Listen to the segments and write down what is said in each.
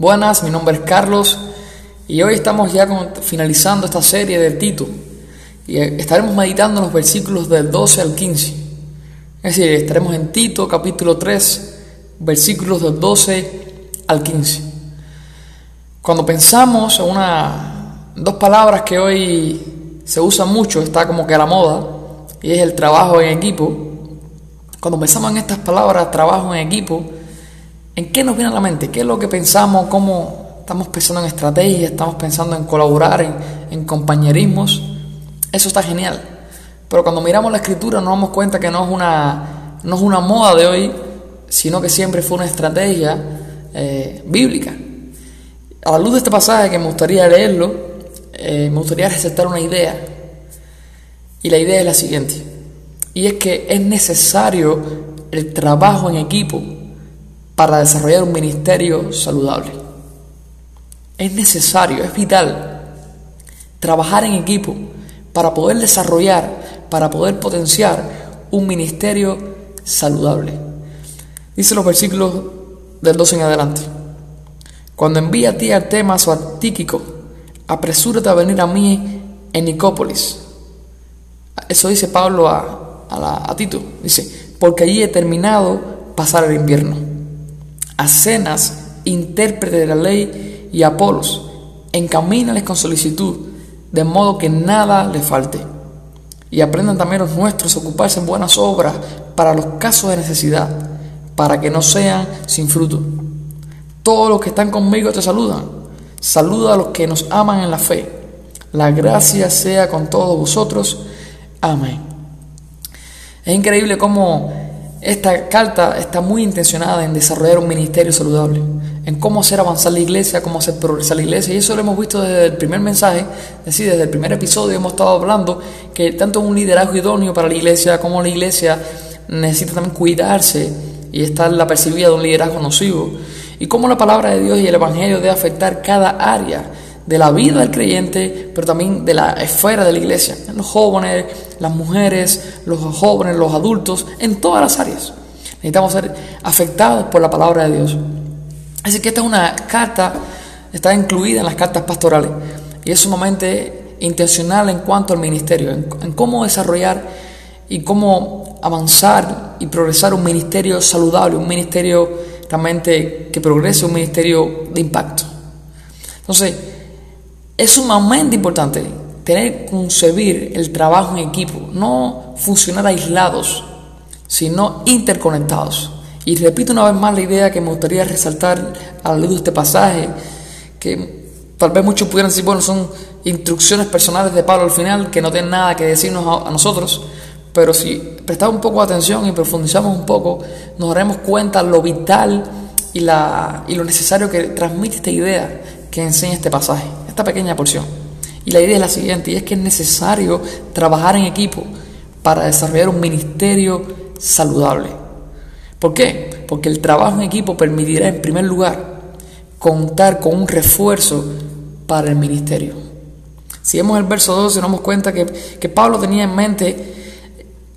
Buenas, mi nombre es Carlos y hoy estamos ya finalizando esta serie del Tito y eh, estaremos meditando los versículos del 12 al 15. Es decir, estaremos en Tito capítulo 3, versículos del 12 al 15. Cuando pensamos en una, dos palabras que hoy se usan mucho, está como que a la moda, y es el trabajo en equipo, cuando pensamos en estas palabras, trabajo en equipo, ¿En qué nos viene a la mente? ¿Qué es lo que pensamos? ¿Cómo estamos pensando en estrategia? ¿Estamos pensando en colaborar, en, compañerismos? Eso está genial. Pero cuando miramos la escritura nos damos cuenta que no es una, no es una moda de hoy, sino que siempre fue una estrategia eh, bíblica. A la luz de este pasaje que me gustaría leerlo, eh, me gustaría resaltar una idea. Y la idea es la siguiente. Y es que es necesario el trabajo en equipo para desarrollar un ministerio saludable. Es necesario, es vital trabajar en equipo para poder desarrollar, para poder potenciar un ministerio saludable. Dice los versículos del 12 en adelante. Cuando envía a ti a Temas o a Tíquico, apresúrate a venir a mí en Nicópolis. Eso dice Pablo a, a Tito. Dice, porque allí he terminado pasar el invierno a Cenas, intérprete de la ley, y Apolos, encamínales con solicitud, de modo que nada le falte. Y aprendan también los nuestros a ocuparse en buenas obras para los casos de necesidad, para que no sean sin fruto. Todos los que están conmigo te saludan. Saluda a los que nos aman en la fe. La gracia sea con todos vosotros. Amén. Es increíble cómo esta carta está muy intencionada en desarrollar un ministerio saludable, en cómo hacer avanzar la iglesia, cómo hacer progresar la iglesia. Y eso lo hemos visto desde el primer mensaje, es decir, desde el primer episodio hemos estado hablando que tanto un liderazgo idóneo para la iglesia como la iglesia necesita también cuidarse y estar la percibida de un liderazgo nocivo. Y cómo la palabra de Dios y el Evangelio debe afectar cada área de la vida del creyente, pero también de la esfera de la iglesia, en los jóvenes, las mujeres, los jóvenes, los adultos, en todas las áreas. Necesitamos ser afectados por la palabra de Dios. Así que esta es una carta, está incluida en las cartas pastorales y es sumamente intencional en cuanto al ministerio, en, cómo desarrollar y cómo avanzar y progresar un ministerio saludable, un ministerio realmente que progrese, un ministerio de impacto. Entonces, es sumamente importante tener concebir el trabajo en equipo, no funcionar aislados, sino interconectados. Y repito una vez más la idea que me gustaría resaltar a la luz de este pasaje, que tal vez muchos pudieran decir, bueno, son instrucciones personales de Pablo al final, que no tienen nada que decirnos a, nosotros, pero si prestamos un poco de atención y profundizamos un poco, nos daremos cuenta lo vital y, la, y lo necesario que transmite esta idea que enseña este pasaje esta pequeña porción. Y la idea es la siguiente, y es que es necesario trabajar en equipo para desarrollar un ministerio saludable. ¿Por qué? Porque el trabajo en equipo permitirá, en primer lugar, contar con un refuerzo para el ministerio. Si vemos el verso 12, nos damos cuenta que, que Pablo tenía en mente,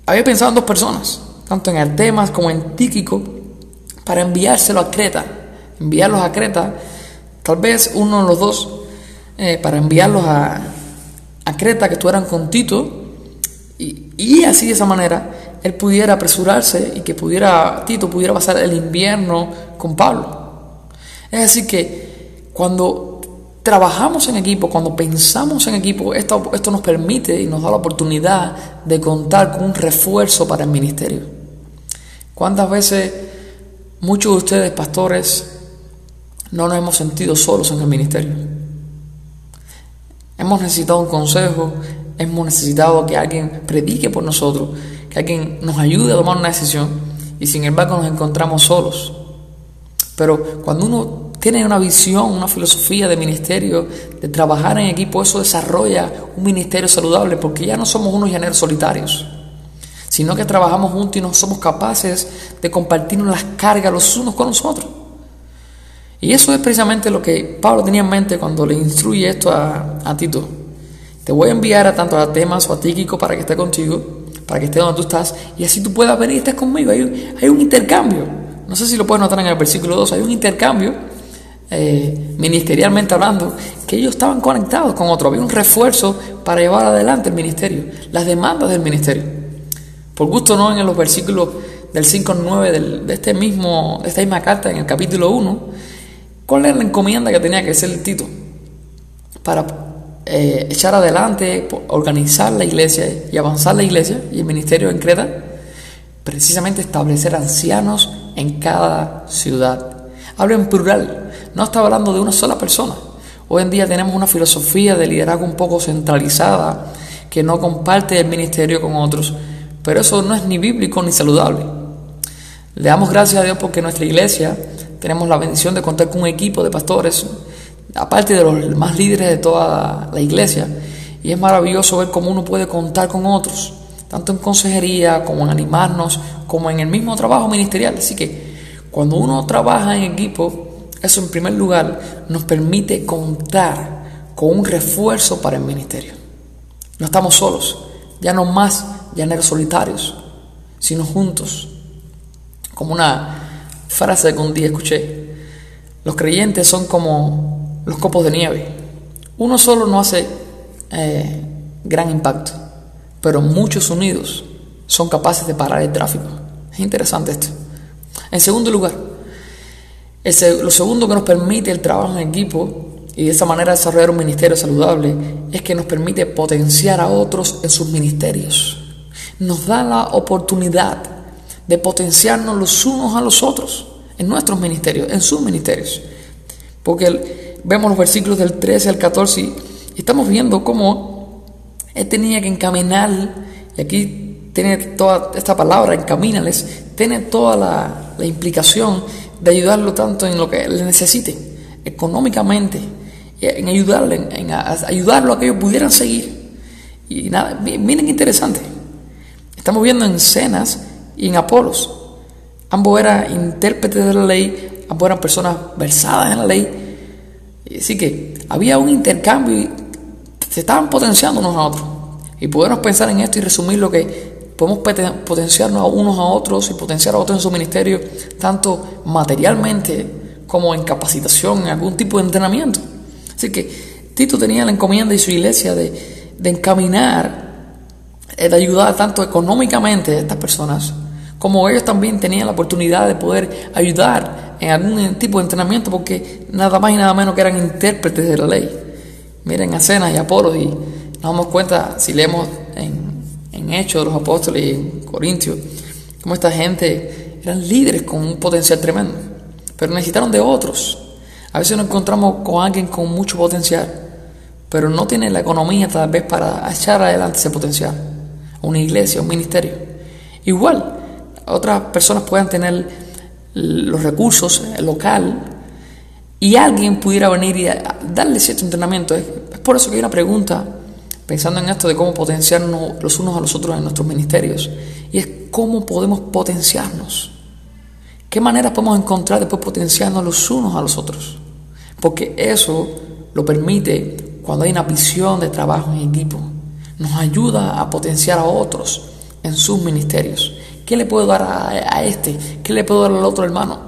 había pensado en dos personas, tanto en Artemas como en Tíquico, para enviárselo a Creta. Enviarlos a Creta, tal vez uno de los dos eh, para enviarlos a, a, Creta, que estuvieran con Tito, y, y, así de esa manera él pudiera apresurarse y que pudiera, Tito pudiera pasar el invierno con Pablo. Es decir, que cuando trabajamos en equipo, cuando pensamos en equipo, esto, esto nos permite y nos da la oportunidad de contar con un refuerzo para el ministerio. ¿Cuántas veces muchos de ustedes, pastores, no nos hemos sentido solos en el ministerio? Hemos necesitado un consejo, hemos necesitado que alguien predique por nosotros, que alguien nos ayude a tomar una decisión y sin embargo nos encontramos solos. Pero cuando uno tiene una visión, una filosofía de ministerio, de trabajar en equipo, eso desarrolla un ministerio saludable porque ya no somos unos llaneros solitarios, sino que trabajamos juntos y no somos capaces de compartirnos las cargas los unos con los otros. Y eso es precisamente lo que Pablo tenía en mente cuando le instruye esto a, Tito. Te voy a enviar a tanto a Temas o a Tíquico para que esté contigo, para que esté donde tú estás, y así tú puedas venir y estés conmigo. Hay, hay un intercambio. No sé si lo puedes notar en el versículo 2, hay un intercambio eh, ministerialmente hablando, que ellos estaban conectados con otros. Había un refuerzo para llevar adelante el ministerio, las demandas del ministerio. Por gusto no en los versículos del 5 al 9 de, este mismo, de esta misma carta, en el capítulo 1, cuál era la encomienda que tenía que hacer el Tito para eh, echar adelante, organizar la iglesia y avanzar la iglesia y el ministerio en Creta, precisamente establecer ancianos en cada ciudad. Habla en plural, no está hablando de una sola persona. Hoy en día tenemos una filosofía de liderazgo un poco centralizada que no comparte el ministerio con otros, pero eso no es ni bíblico ni saludable. Le damos gracias a Dios porque nuestra iglesia tenemos la bendición de contar con un equipo de pastores, aparte de los más líderes de toda la iglesia, y es maravilloso ver cómo uno puede contar con otros, tanto en consejería como en animarnos, como en el mismo trabajo ministerial. Así que cuando uno trabaja en equipo, eso en primer lugar nos permite contar con un refuerzo para el ministerio. No estamos solos, ya no más llaneros solitarios, sino juntos. Como una frase que un día escuché, los creyentes son como los copos de nieve. Uno solo no hace eh, gran impacto, pero muchos unidos son capaces de parar el tráfico. Es interesante esto. En segundo lugar, lo segundo que nos permite el trabajo en equipo y de esa manera desarrollar un ministerio saludable es que nos permite potenciar a otros en sus ministerios. Nos da la oportunidad de potenciarnos los unos a los otros en nuestros ministerios, en sus ministerios. Porque vemos los versículos del 13 al 14 y estamos viendo cómo él tenía que encaminar, y aquí tiene toda esta palabra, encamínales, tiene toda la, la implicación de ayudarlo tanto en lo que él necesite, económicamente, en ayudarle, en, ayudarlo a que ellos pudieran seguir. Y nada, miren interesante. Estamos viendo en Cenas y en Apolos. Ambos eran intérpretes de la ley, ambos eran personas versadas en la ley. Así que había un intercambio y se estaban potenciando unos a otros. Y podemos pensar en esto y resumir lo que podemos potenciarnos a unos a otros y potenciar a otros en su ministerio, tanto materialmente como en capacitación, en algún tipo de entrenamiento. Así que Tito tenía la encomienda y su iglesia de, de encaminar, eh, de ayudar tanto económicamente a estas personas, como ellos también tenían la oportunidad de poder ayudar en algún tipo de entrenamiento, porque nada más y nada menos que eran intérpretes de la ley. Miren a Cenas y Apolo y nos damos cuenta, si leemos en Hechos de los Apóstoles y en Corintios, como esta gente eran líderes con un potencial tremendo, pero necesitaron de otros. A veces nos encontramos con alguien con mucho potencial, pero no tiene la economía tal vez para echar adelante ese potencial. Una iglesia, un ministerio. Igual, otras personas pueden tener los recursos, local, y alguien pudiera venir y darle cierto entrenamiento. Es por eso que hay una pregunta pensando en esto de cómo potenciarnos los unos a los otros en nuestros ministerios. Y es cómo podemos potenciarnos. ¿Qué maneras podemos encontrar después potenciarnos los unos a los otros? Porque eso lo permite cuando hay una visión de trabajo en equipo. Nos ayuda a potenciar a otros en sus ministerios. ¿Qué le puedo dar a, este? ¿Qué le puedo dar al otro hermano?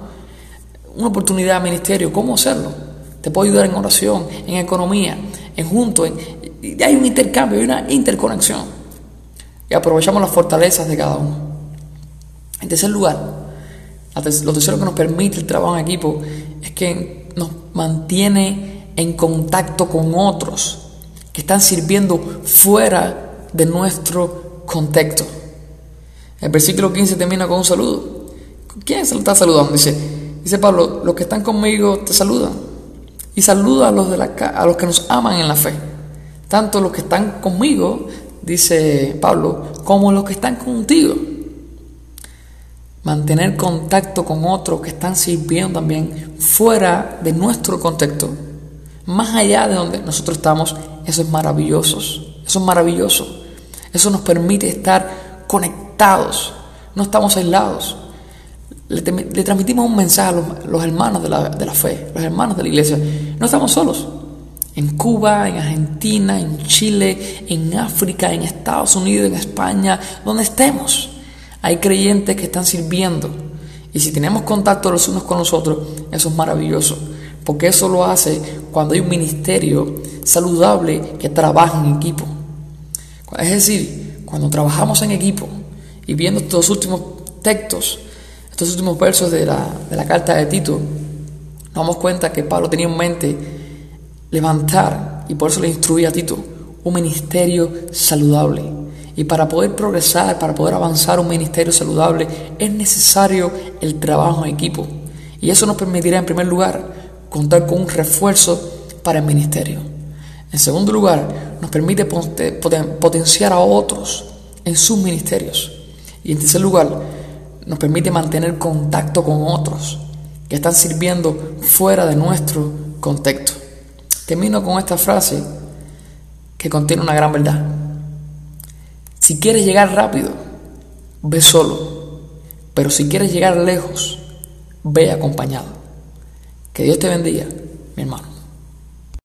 Una oportunidad de ministerio. ¿Cómo hacerlo? Te puedo ayudar en oración, en economía, en junto, en, hay un intercambio, hay una interconexión. Y aprovechamos las fortalezas de cada uno. En tercer lugar, lo tercero que nos permite el trabajo en equipo es que nos mantiene en contacto con otros que están sirviendo fuera de nuestro contexto. El versículo 15 termina con un saludo. ¿Quién se lo está saludando? Dice, dice Pablo, los que están conmigo te saludan. Y saluda a los, de la, a los que nos aman en la fe tanto los que están conmigo, dice Pablo, como los que están contigo. Mantener contacto con otros que están sirviendo también fuera de nuestro contexto, más allá de donde nosotros estamos, eso es maravilloso. Eso es maravilloso. Eso nos permite estar conectados, no estamos aislados. Le, transmitimos un mensaje a los, los hermanos de la, de la fe, los hermanos de la iglesia. No estamos solos en Cuba, en Argentina, en Chile, en África, en Estados Unidos, en España, donde estemos. Hay creyentes que están sirviendo. Y si tenemos contacto los unos con los otros, eso es maravilloso. porque eso lo hace cuando hay un ministerio saludable que trabaja en equipo. Es decir, cuando trabajamos en equipo y viendo estos últimos textos, estos últimos versos de la, de la carta de Tito, nos damos cuenta que Pablo tenía en mente levantar, y por eso le instruía a Tito, un ministerio saludable. Y para poder progresar, para poder avanzar un ministerio saludable, es necesario el trabajo en equipo. Y eso nos permitirá, en primer lugar, contar con un refuerzo para el ministerio. En segundo lugar, nos permite potenciar a otros en sus ministerios. Y en tercer lugar, nos permite mantener contacto con otros que están sirviendo fuera de nuestro contexto. Termino con esta frase que contiene una gran verdad. Si quieres llegar rápido, ve solo. Pero si quieres llegar lejos, ve acompañado. Que Dios te bendiga, mi hermano.